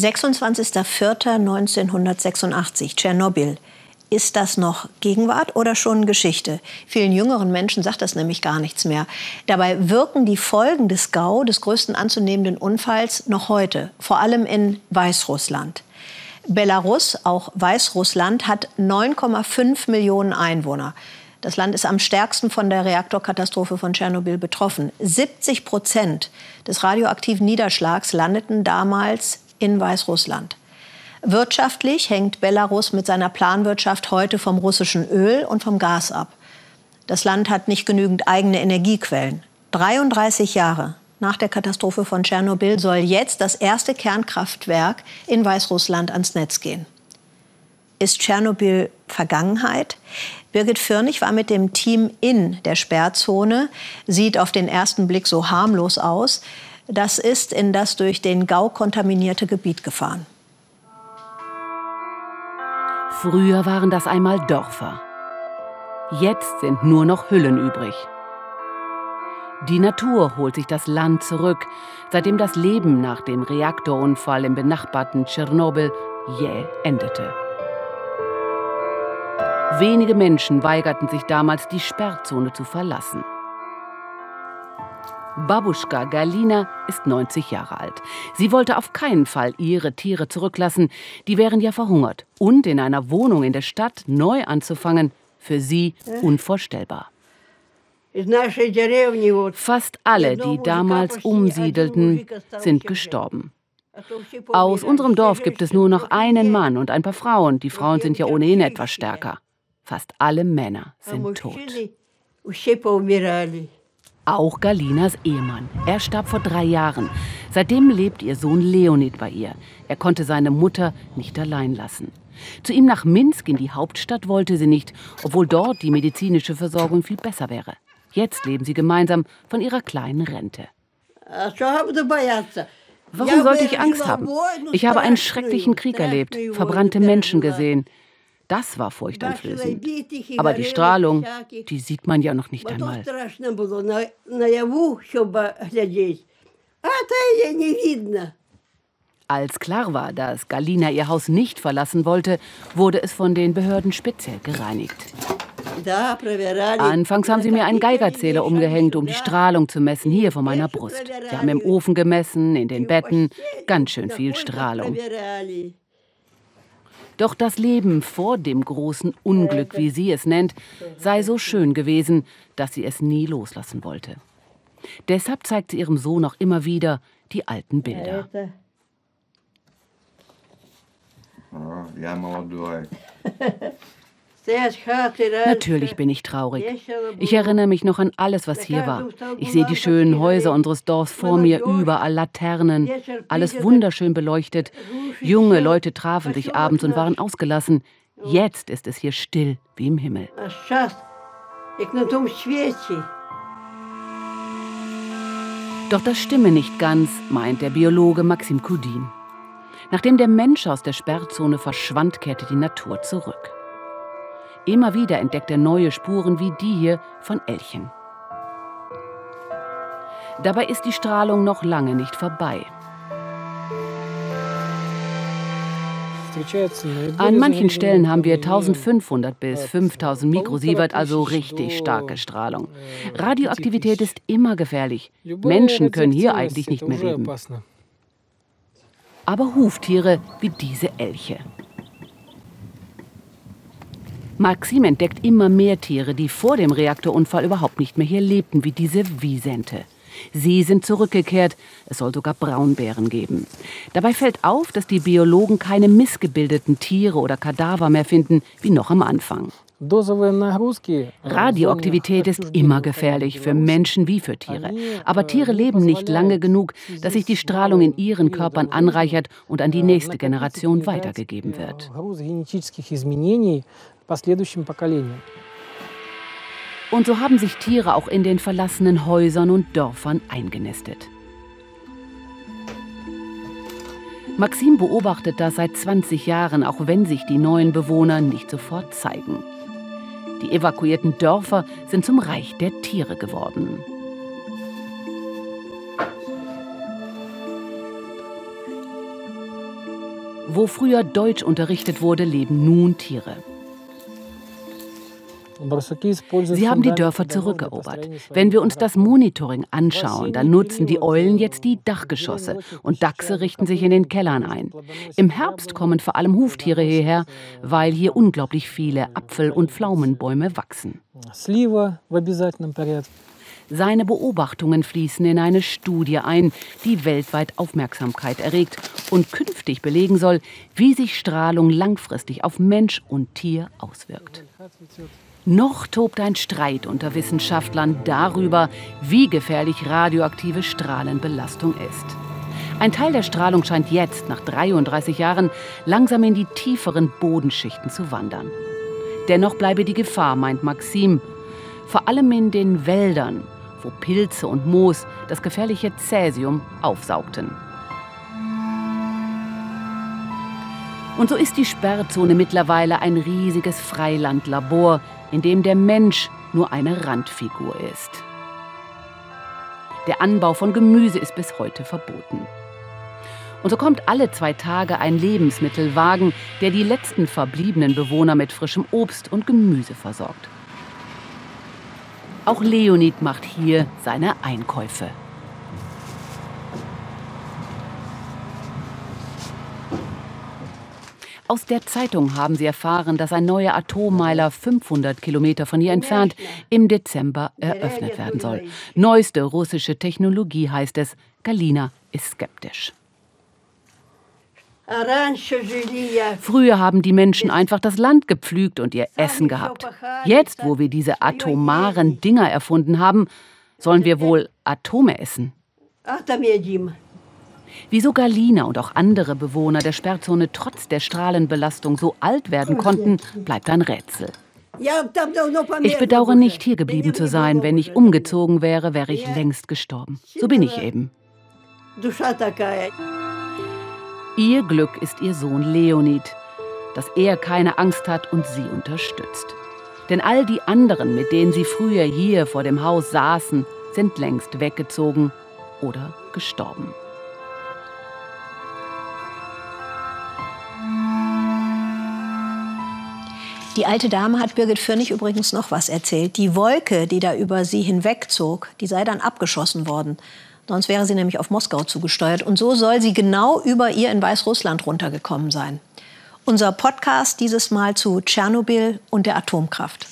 26.04.1986, Tschernobyl. Ist das noch Gegenwart oder schon Geschichte? Vielen jüngeren Menschen sagt das nämlich gar nichts mehr. Dabei wirken die Folgen des GAU, des größten anzunehmenden Unfalls, noch heute, vor allem in Weißrussland. Belarus, auch Weißrussland, hat 9,5 Millionen Einwohner. Das Land ist am stärksten von der Reaktorkatastrophe von Tschernobyl betroffen. 70 Prozent des radioaktiven Niederschlags landeten damals in Weißrussland. Wirtschaftlich hängt Belarus mit seiner Planwirtschaft heute vom russischen Öl und vom Gas ab. Das Land hat nicht genügend eigene Energiequellen. 33 Jahre nach der Katastrophe von Tschernobyl soll jetzt das erste Kernkraftwerk in Weißrussland ans Netz gehen. Ist Tschernobyl Vergangenheit? Birgit Firnig war mit dem Team in der Sperrzone, sieht auf den ersten Blick so harmlos aus. Das ist in das durch den Gau kontaminierte Gebiet gefahren. Früher waren das einmal Dörfer. Jetzt sind nur noch Hüllen übrig. Die Natur holt sich das Land zurück, seitdem das Leben nach dem Reaktorunfall im benachbarten Tschernobyl jäh endete. Wenige Menschen weigerten sich damals, die Sperrzone zu verlassen. Babuschka Galina ist 90 Jahre alt. Sie wollte auf keinen Fall ihre Tiere zurücklassen, die wären ja verhungert. Und in einer Wohnung in der Stadt neu anzufangen, für sie unvorstellbar. Fast alle, die damals umsiedelten, sind gestorben. Aus unserem Dorf gibt es nur noch einen Mann und ein paar Frauen. Die Frauen sind ja ohnehin etwas stärker. Fast alle Männer sind tot. Auch Galinas Ehemann. Er starb vor drei Jahren. Seitdem lebt ihr Sohn Leonid bei ihr. Er konnte seine Mutter nicht allein lassen. Zu ihm nach Minsk in die Hauptstadt wollte sie nicht, obwohl dort die medizinische Versorgung viel besser wäre. Jetzt leben sie gemeinsam von ihrer kleinen Rente. Warum sollte ich Angst haben? Ich habe einen schrecklichen Krieg erlebt, verbrannte Menschen gesehen. Das war furchteinflößend. Aber die Strahlung, die sieht man ja noch nicht einmal. Als klar war, dass Galina ihr Haus nicht verlassen wollte, wurde es von den Behörden speziell gereinigt. Anfangs haben sie mir einen Geigerzähler umgehängt, um die Strahlung zu messen, hier vor meiner Brust. Sie haben im Ofen gemessen, in den Betten, ganz schön viel Strahlung. Doch das Leben vor dem großen Unglück, wie sie es nennt, sei so schön gewesen, dass sie es nie loslassen wollte. Deshalb zeigt sie ihrem Sohn auch immer wieder die alten Bilder. Oh, Natürlich bin ich traurig. Ich erinnere mich noch an alles, was hier war. Ich sehe die schönen Häuser unseres Dorfs vor mir, überall Laternen, alles wunderschön beleuchtet. Junge Leute trafen sich abends und waren ausgelassen. Jetzt ist es hier still wie im Himmel. Doch das stimme nicht ganz, meint der Biologe Maxim Kudin. Nachdem der Mensch aus der Sperrzone verschwand, kehrte die Natur zurück. Immer wieder entdeckt er neue Spuren wie die hier von Elchen. Dabei ist die Strahlung noch lange nicht vorbei. An manchen Stellen haben wir 1500 bis 5000 Mikrosievert, also richtig starke Strahlung. Radioaktivität ist immer gefährlich. Menschen können hier eigentlich nicht mehr leben. Aber Huftiere wie diese Elche. Maxim entdeckt immer mehr Tiere, die vor dem Reaktorunfall überhaupt nicht mehr hier lebten, wie diese Wiesente. Sie sind zurückgekehrt, es soll sogar Braunbären geben. Dabei fällt auf, dass die Biologen keine missgebildeten Tiere oder Kadaver mehr finden, wie noch am Anfang. Radioaktivität ist immer gefährlich, für Menschen wie für Tiere. Aber Tiere leben nicht lange genug, dass sich die Strahlung in ihren Körpern anreichert und an die nächste Generation weitergegeben wird последующим поколениям. Und so haben sich Tiere auch in den verlassenen Häusern und Dörfern eingenistet. Maxim beobachtet das seit 20 Jahren, auch wenn sich die neuen Bewohner nicht sofort zeigen. Die evakuierten Dörfer sind zum Reich der Tiere geworden. Wo früher Deutsch unterrichtet wurde, leben nun Tiere. Sie haben die Dörfer zurückerobert. Wenn wir uns das Monitoring anschauen, dann nutzen die Eulen jetzt die Dachgeschosse und Dachse richten sich in den Kellern ein. Im Herbst kommen vor allem Huftiere hierher, weil hier unglaublich viele Apfel- und Pflaumenbäume wachsen. Seine Beobachtungen fließen in eine Studie ein, die weltweit Aufmerksamkeit erregt und künftig belegen soll, wie sich Strahlung langfristig auf Mensch und Tier auswirkt. Noch tobt ein Streit unter Wissenschaftlern darüber, wie gefährlich radioaktive Strahlenbelastung ist. Ein Teil der Strahlung scheint jetzt, nach 33 Jahren, langsam in die tieferen Bodenschichten zu wandern. Dennoch bleibe die Gefahr, meint Maxim, vor allem in den Wäldern, wo Pilze und Moos das gefährliche Cäsium aufsaugten. Und so ist die Sperrzone mittlerweile ein riesiges Freilandlabor, in dem der Mensch nur eine Randfigur ist. Der Anbau von Gemüse ist bis heute verboten. Und so kommt alle zwei Tage ein Lebensmittelwagen, der die letzten verbliebenen Bewohner mit frischem Obst und Gemüse versorgt. Auch Leonid macht hier seine Einkäufe. Aus der Zeitung haben sie erfahren, dass ein neuer Atommeiler 500 Kilometer von hier entfernt im Dezember eröffnet werden soll. Neueste russische Technologie heißt es. Galina ist skeptisch. Früher haben die Menschen einfach das Land gepflügt und ihr Essen gehabt. Jetzt, wo wir diese atomaren Dinger erfunden haben, sollen wir wohl Atome essen. Wieso Galina und auch andere Bewohner der Sperrzone trotz der Strahlenbelastung so alt werden konnten, bleibt ein Rätsel. Ich bedauere nicht, hier geblieben zu sein. Wenn ich umgezogen wäre, wäre ich längst gestorben. So bin ich eben. Ihr Glück ist ihr Sohn Leonid, dass er keine Angst hat und sie unterstützt. Denn all die anderen, mit denen sie früher hier vor dem Haus saßen, sind längst weggezogen oder gestorben. Die alte Dame hat Birgit Firnig übrigens noch was erzählt. Die Wolke, die da über sie hinwegzog, die sei dann abgeschossen worden. Sonst wäre sie nämlich auf Moskau zugesteuert. Und so soll sie genau über ihr in Weißrussland runtergekommen sein. Unser Podcast dieses Mal zu Tschernobyl und der Atomkraft.